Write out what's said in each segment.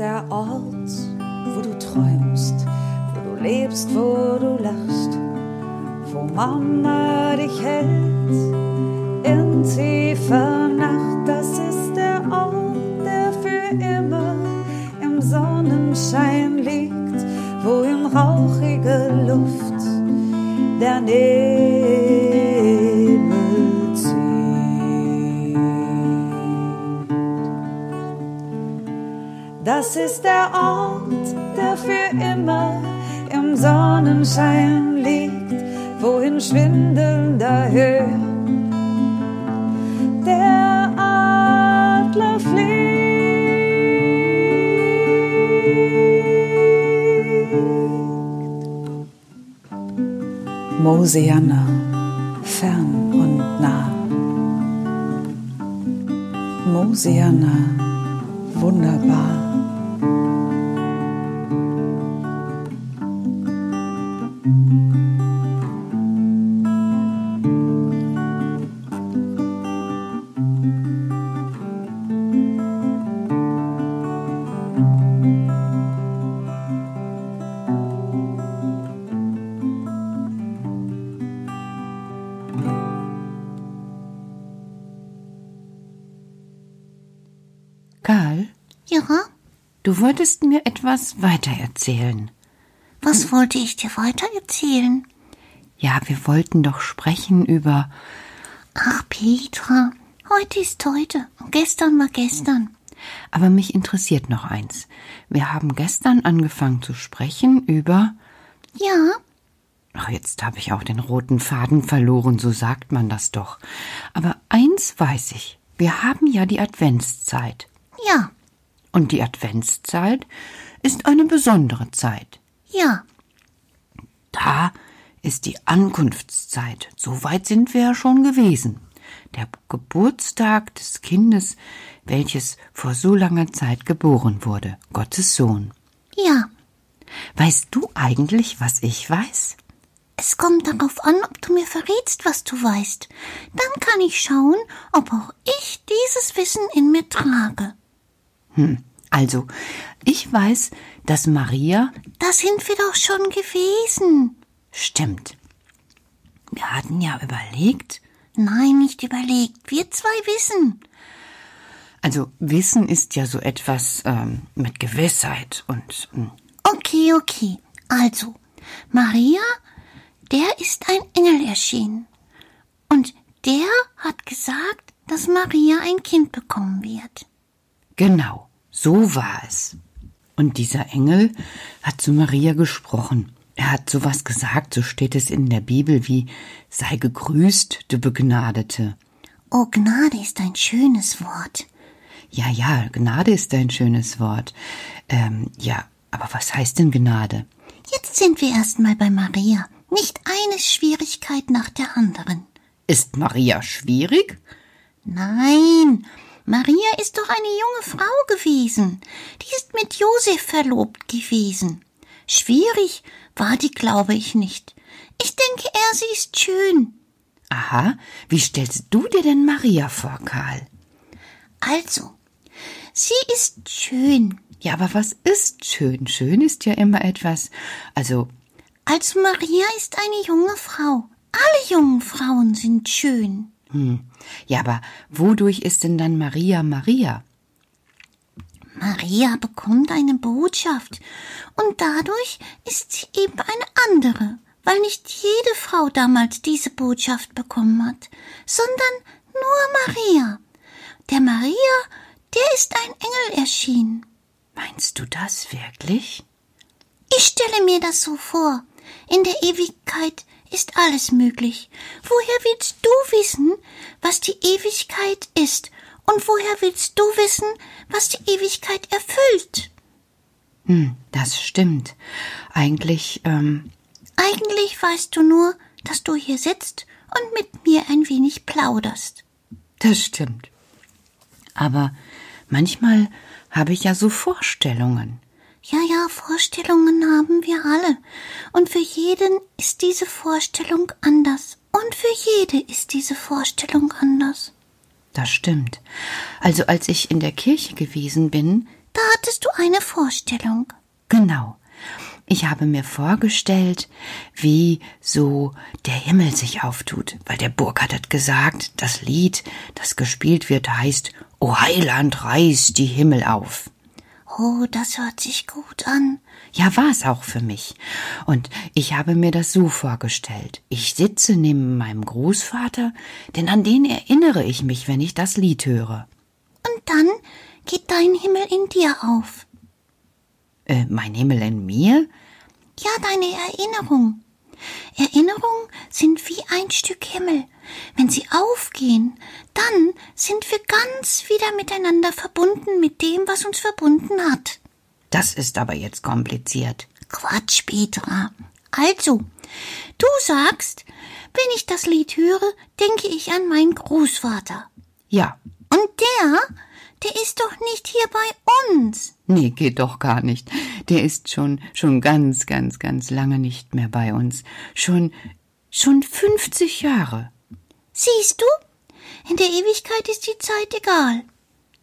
Der Ort, wo du träumst, wo du lebst, wo du lachst, wo Mama dich hält in tiefer Sonnenschein liegt, wo in schwindelnder Höhe der Adler fliegt. Mosianna, fern und nah. Mosianna, wunderbar. Karl, Ja, du wolltest mir etwas weitererzählen. was wollte ich dir weiter erzählen? Ja, wir wollten doch sprechen über. Ach, Petra, heute ist heute und gestern war gestern. Aber mich interessiert noch eins. Wir haben gestern angefangen zu sprechen über. Ja, Ach, jetzt habe ich auch den roten Faden verloren, so sagt man das doch. Aber eins weiß ich. Wir haben ja die Adventszeit. Ja, Und die Adventszeit ist eine besondere Zeit. ja, Da ist die Ankunftszeit. So weit sind wir ja schon gewesen. Der Geburtstag des Kindes, welches vor so langer Zeit geboren wurde, Gottes Sohn. ja. Weißt du eigentlich, was ich weiß? Es kommt darauf an, ob du mir verrätst, was du weißt. Dann kann ich schauen, ob auch ich dieses Wissen in mir trage. Also, ich weiß, dass Maria Da sind wir doch schon gewesen. stimmt. Wir hatten ja überlegt, Nein, nicht überlegt. Wir zwei wissen. also Wissen ist ja so etwas ähm, mit Gewissheit und ähm, Okay, okay. Also, Maria, der ist ein Engel erschienen. Und der hat gesagt, dass Maria ein Kind bekommen wird. Genau, so war es. Und dieser Engel hat zu Maria gesprochen. Er hat sowas gesagt, so steht es in der Bibel wie Sei gegrüßt, du Begnadete. Oh, Gnade ist ein schönes Wort. Ja, ja, Gnade ist ein schönes Wort. Ähm, ja, aber was heißt denn Gnade? Jetzt sind wir erstmal bei Maria. Nicht eine Schwierigkeit nach der anderen. Ist Maria schwierig? Nein, Maria ist doch eine junge Frau gewesen. Die ist mit Josef verlobt gewesen. Schwierig war die, glaube ich nicht. Ich denke eher, sie ist schön. Aha, wie stellst du dir denn Maria vor, Karl? Also, sie ist schön. Ja, aber was ist schön? Schön ist ja immer etwas, also, Also Maria ist eine junge Frau. Alle jungen Frauen sind schön. Hm. Ja, aber wodurch ist denn dann Maria Maria? Maria bekommt eine Botschaft und dadurch ist sie eben eine andere, weil nicht jede Frau damals diese Botschaft bekommen hat, sondern nur Maria. Der Maria, der ist ein Engel erschienen. Meinst du das wirklich? Ich stelle mir das so vor. In der Ewigkeit ist alles möglich. Woher willst du wissen, was die Ewigkeit ist? Und woher willst du wissen, was die Ewigkeit erfüllt? Hm, das stimmt. Eigentlich, ähm. Eigentlich weißt du nur, dass du hier sitzt und mit mir ein wenig plauderst. Das stimmt. Aber manchmal habe ich ja so Vorstellungen. Ja, ja, Vorstellungen haben wir alle. Und für jeden ist diese Vorstellung anders. Und für jede ist diese Vorstellung anders. Das stimmt. Also als ich in der Kirche gewesen bin. Da hattest du eine Vorstellung. Genau. Ich habe mir vorgestellt, wie so der Himmel sich auftut, weil der Burkhardt hat gesagt, das Lied, das gespielt wird, heißt O Heiland, reiß die Himmel auf. Oh, das hört sich gut an. Ja, war's auch für mich. Und ich habe mir das so vorgestellt. Ich sitze neben meinem Großvater, denn an den erinnere ich mich, wenn ich das Lied höre. Und dann geht dein Himmel in dir auf. Äh, mein Himmel in mir? Ja, deine Erinnerung. Erinnerungen sind wie ein Stück Himmel. Wenn sie aufgehen, dann sind wir ganz wieder miteinander verbunden mit dem, was uns verbunden hat. Das ist aber jetzt kompliziert. Quatsch, Petra. Also, du sagst, wenn ich das Lied höre, denke ich an meinen Großvater. Ja. Und der, der ist doch nicht hier bei uns. Nee, geht doch gar nicht. Der ist schon, schon ganz, ganz, ganz lange nicht mehr bei uns. Schon, schon 50 Jahre. Siehst du? In der Ewigkeit ist die Zeit egal.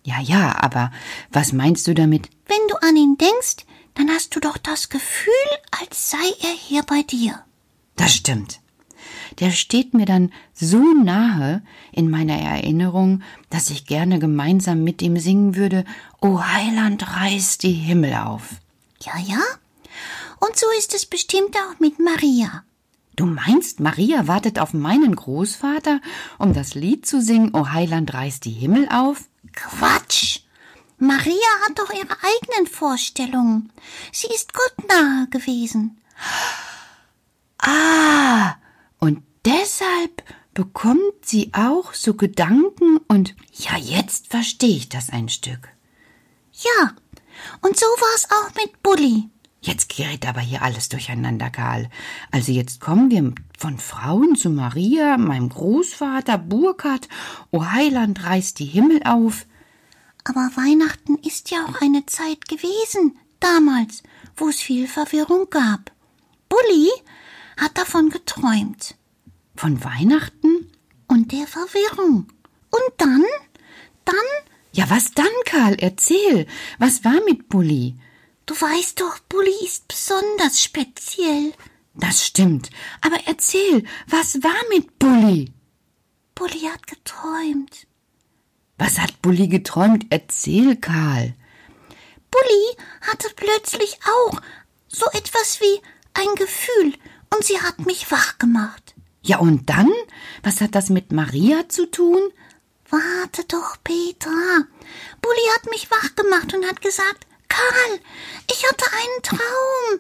Ja, ja, aber was meinst du damit? Wenn du an ihn denkst, dann hast du doch das Gefühl, als sei er hier bei dir. Das stimmt der steht mir dann so nahe in meiner Erinnerung, dass ich gerne gemeinsam mit ihm singen würde, O Heiland, reiß die Himmel auf. Ja, ja. Und so ist es bestimmt auch mit Maria. Du meinst, Maria wartet auf meinen Großvater, um das Lied zu singen, O Heiland, reiß die Himmel auf? Quatsch! Maria hat doch ihre eigenen Vorstellungen. Sie ist Gott nahe gewesen. Ah, und deshalb bekommt sie auch so Gedanken und ja, jetzt verstehe ich das ein Stück. Ja, und so war's auch mit Bulli. Jetzt gerät aber hier alles durcheinander, Karl. Also jetzt kommen wir von Frauen zu Maria, meinem Großvater Burkhard, O Heiland reißt die Himmel auf. Aber Weihnachten ist ja auch eine Zeit gewesen, damals, wo es viel Verwirrung gab. Bulli hat davon geträumt. Von Weihnachten? Und der Verwirrung. Und dann? Dann? Ja, was dann, Karl? Erzähl. Was war mit Bulli? Du weißt doch, Bulli ist besonders speziell. Das stimmt. Aber erzähl, was war mit Bulli? Bulli hat geträumt. Was hat Bulli geträumt? Erzähl, Karl. Bulli hatte plötzlich auch so etwas wie ein Gefühl und sie hat mich wach gemacht. Ja, und dann? Was hat das mit Maria zu tun? Warte doch, Petra. Bulli hat mich wach gemacht und hat gesagt, Karl, ich hatte einen Traum.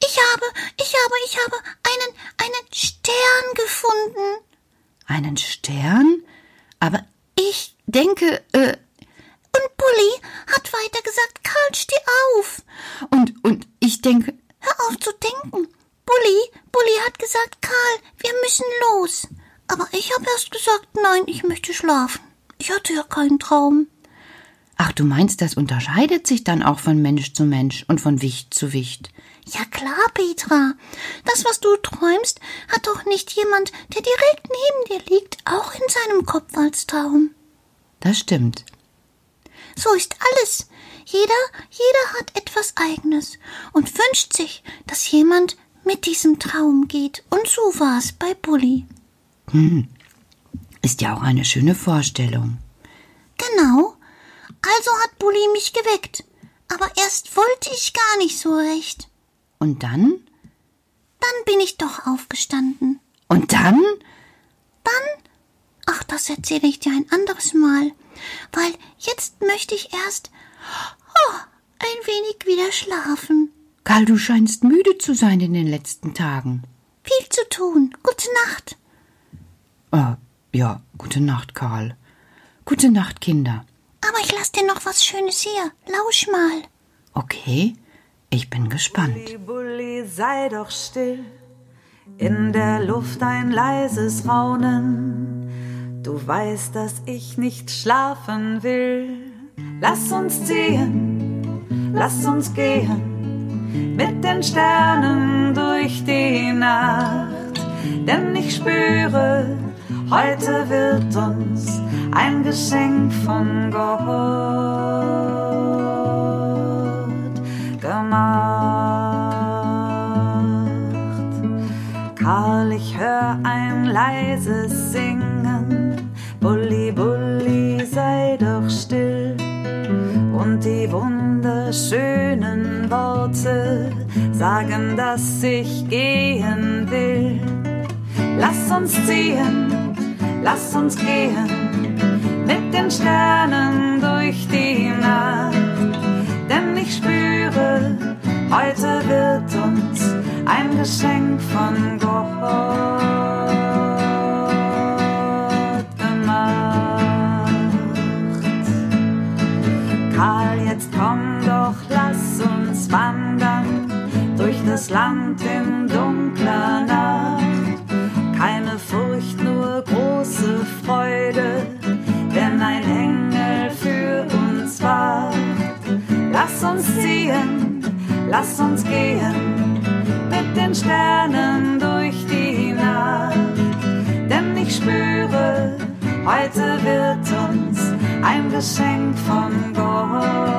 Ich habe, ich habe, ich habe einen, einen Stern gefunden. Einen Stern? Aber ich denke, äh. Und Bulli hat weiter gesagt, Karl, steh auf. Und, und ich denke. Hör auf zu denken. Bulli, Bulli hat gesagt, Karl, wir müssen los. Aber ich habe erst gesagt, nein, ich möchte schlafen. Ich hatte ja keinen Traum. Ach, du meinst, das unterscheidet sich dann auch von Mensch zu Mensch und von Wicht zu Wicht. Ja klar, Petra. Das, was du träumst, hat doch nicht jemand, der direkt neben dir liegt, auch in seinem Kopf als Traum. Das stimmt. So ist alles. Jeder, jeder hat etwas Eigenes und wünscht sich, dass jemand mit diesem Traum geht. Und so war's bei Bulli. Hm. Ist ja auch eine schöne Vorstellung. Genau. Also hat Bulli mich geweckt. Aber erst wollte ich gar nicht so recht. Und dann? Dann bin ich doch aufgestanden. Und dann? Dann? Ach, das erzähle ich dir ein anderes Mal. Weil jetzt möchte ich erst oh, ein wenig wieder schlafen. Karl, du scheinst müde zu sein in den letzten Tagen. Viel zu tun. Gute Nacht. Ah, ja, gute Nacht, Karl. Gute Nacht, Kinder. Aber ich lass dir noch was Schönes hier. Lausch mal. Okay, ich bin gespannt. Bulli, Bulli, sei doch still. In der Luft ein leises Raunen. Du weißt, dass ich nicht schlafen will. Lass uns ziehen, lass uns gehen mit den Sternen durch die Nacht. Denn ich spüre, heute wird uns ein Geschenk von Gott gemacht. Karl, ich hör ein leises Singen. Bulli, Bulli, sei doch still. Und die wunderschönen Worte sagen, dass ich gehen will. Lass uns ziehen, lass uns gehen mit den Sternen durch die Nacht. Denn ich spüre, heute wird uns ein Geschenk von Gott das Land in dunkler Nacht. Keine Furcht, nur große Freude, denn ein Engel für uns wacht. Lass uns ziehen, lass uns gehen mit den Sternen durch die Nacht. Denn ich spüre, heute wird uns ein Geschenk von Gott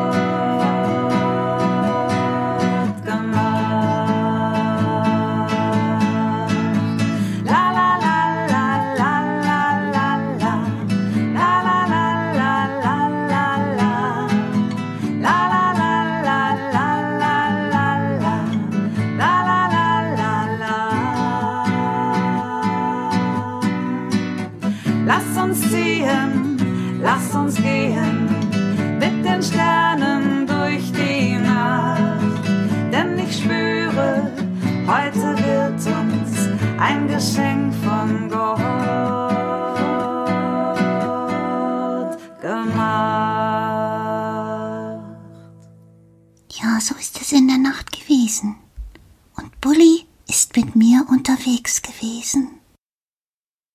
ein Geschenk